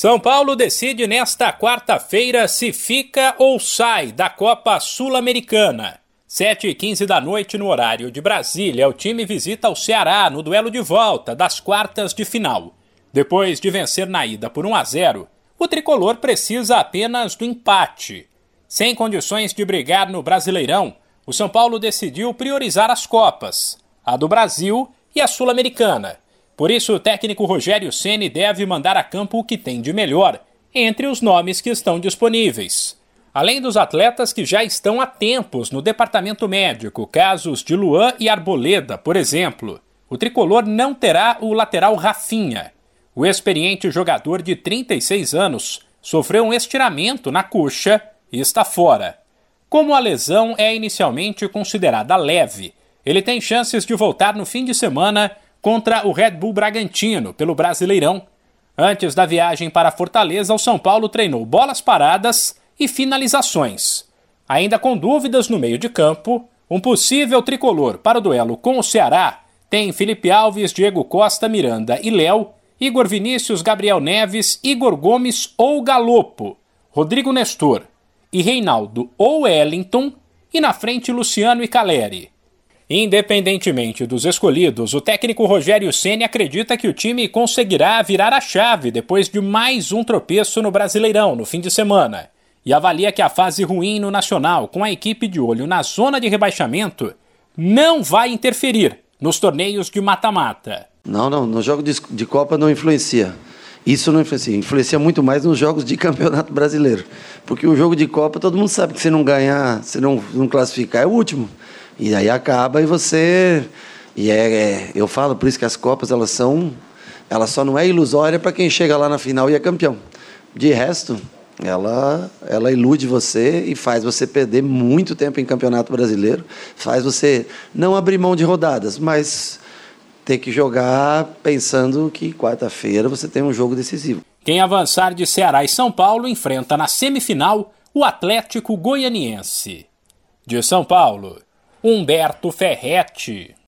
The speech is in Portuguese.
São Paulo decide nesta quarta-feira se fica ou sai da Copa Sul-Americana. 7 e 15 da noite no horário de Brasília, o time visita o Ceará no duelo de volta das quartas de final. Depois de vencer na ida por 1 a 0, o tricolor precisa apenas do empate. Sem condições de brigar no Brasileirão, o São Paulo decidiu priorizar as Copas, a do Brasil e a Sul-Americana por isso, o técnico Rogério Ceni deve mandar a campo o que tem de melhor entre os nomes que estão disponíveis. Além dos atletas que já estão há tempos no departamento médico, casos de Luan e Arboleda, por exemplo, o tricolor não terá o lateral Rafinha. O experiente jogador de 36 anos sofreu um estiramento na coxa e está fora. Como a lesão é inicialmente considerada leve, ele tem chances de voltar no fim de semana contra o Red Bull Bragantino pelo Brasileirão. Antes da viagem para Fortaleza, o São Paulo treinou bolas paradas e finalizações. Ainda com dúvidas no meio de campo, um possível tricolor para o duelo com o Ceará tem Felipe Alves, Diego Costa, Miranda e Léo, Igor Vinícius, Gabriel Neves, Igor Gomes ou Galopo, Rodrigo Nestor e Reinaldo ou Wellington, e na frente Luciano e Caleri. Independentemente dos escolhidos, o técnico Rogério Ceni acredita que o time conseguirá virar a chave depois de mais um tropeço no Brasileirão no fim de semana e avalia que a fase ruim no Nacional, com a equipe de olho na zona de rebaixamento, não vai interferir nos torneios de mata-mata. Não, não, no jogo de, de Copa não influencia. Isso não influencia. Influencia muito mais nos jogos de campeonato brasileiro. Porque o jogo de Copa, todo mundo sabe que se não ganhar, se não, não classificar, é o último. E aí acaba e você. E é, é, eu falo por isso que as Copas elas são. Ela só não é ilusória para quem chega lá na final e é campeão. De resto, ela, ela ilude você e faz você perder muito tempo em campeonato brasileiro, faz você não abrir mão de rodadas, mas ter que jogar pensando que quarta-feira você tem um jogo decisivo. Quem avançar de Ceará e São Paulo enfrenta na semifinal o Atlético Goianiense. De São Paulo. Humberto Ferretti.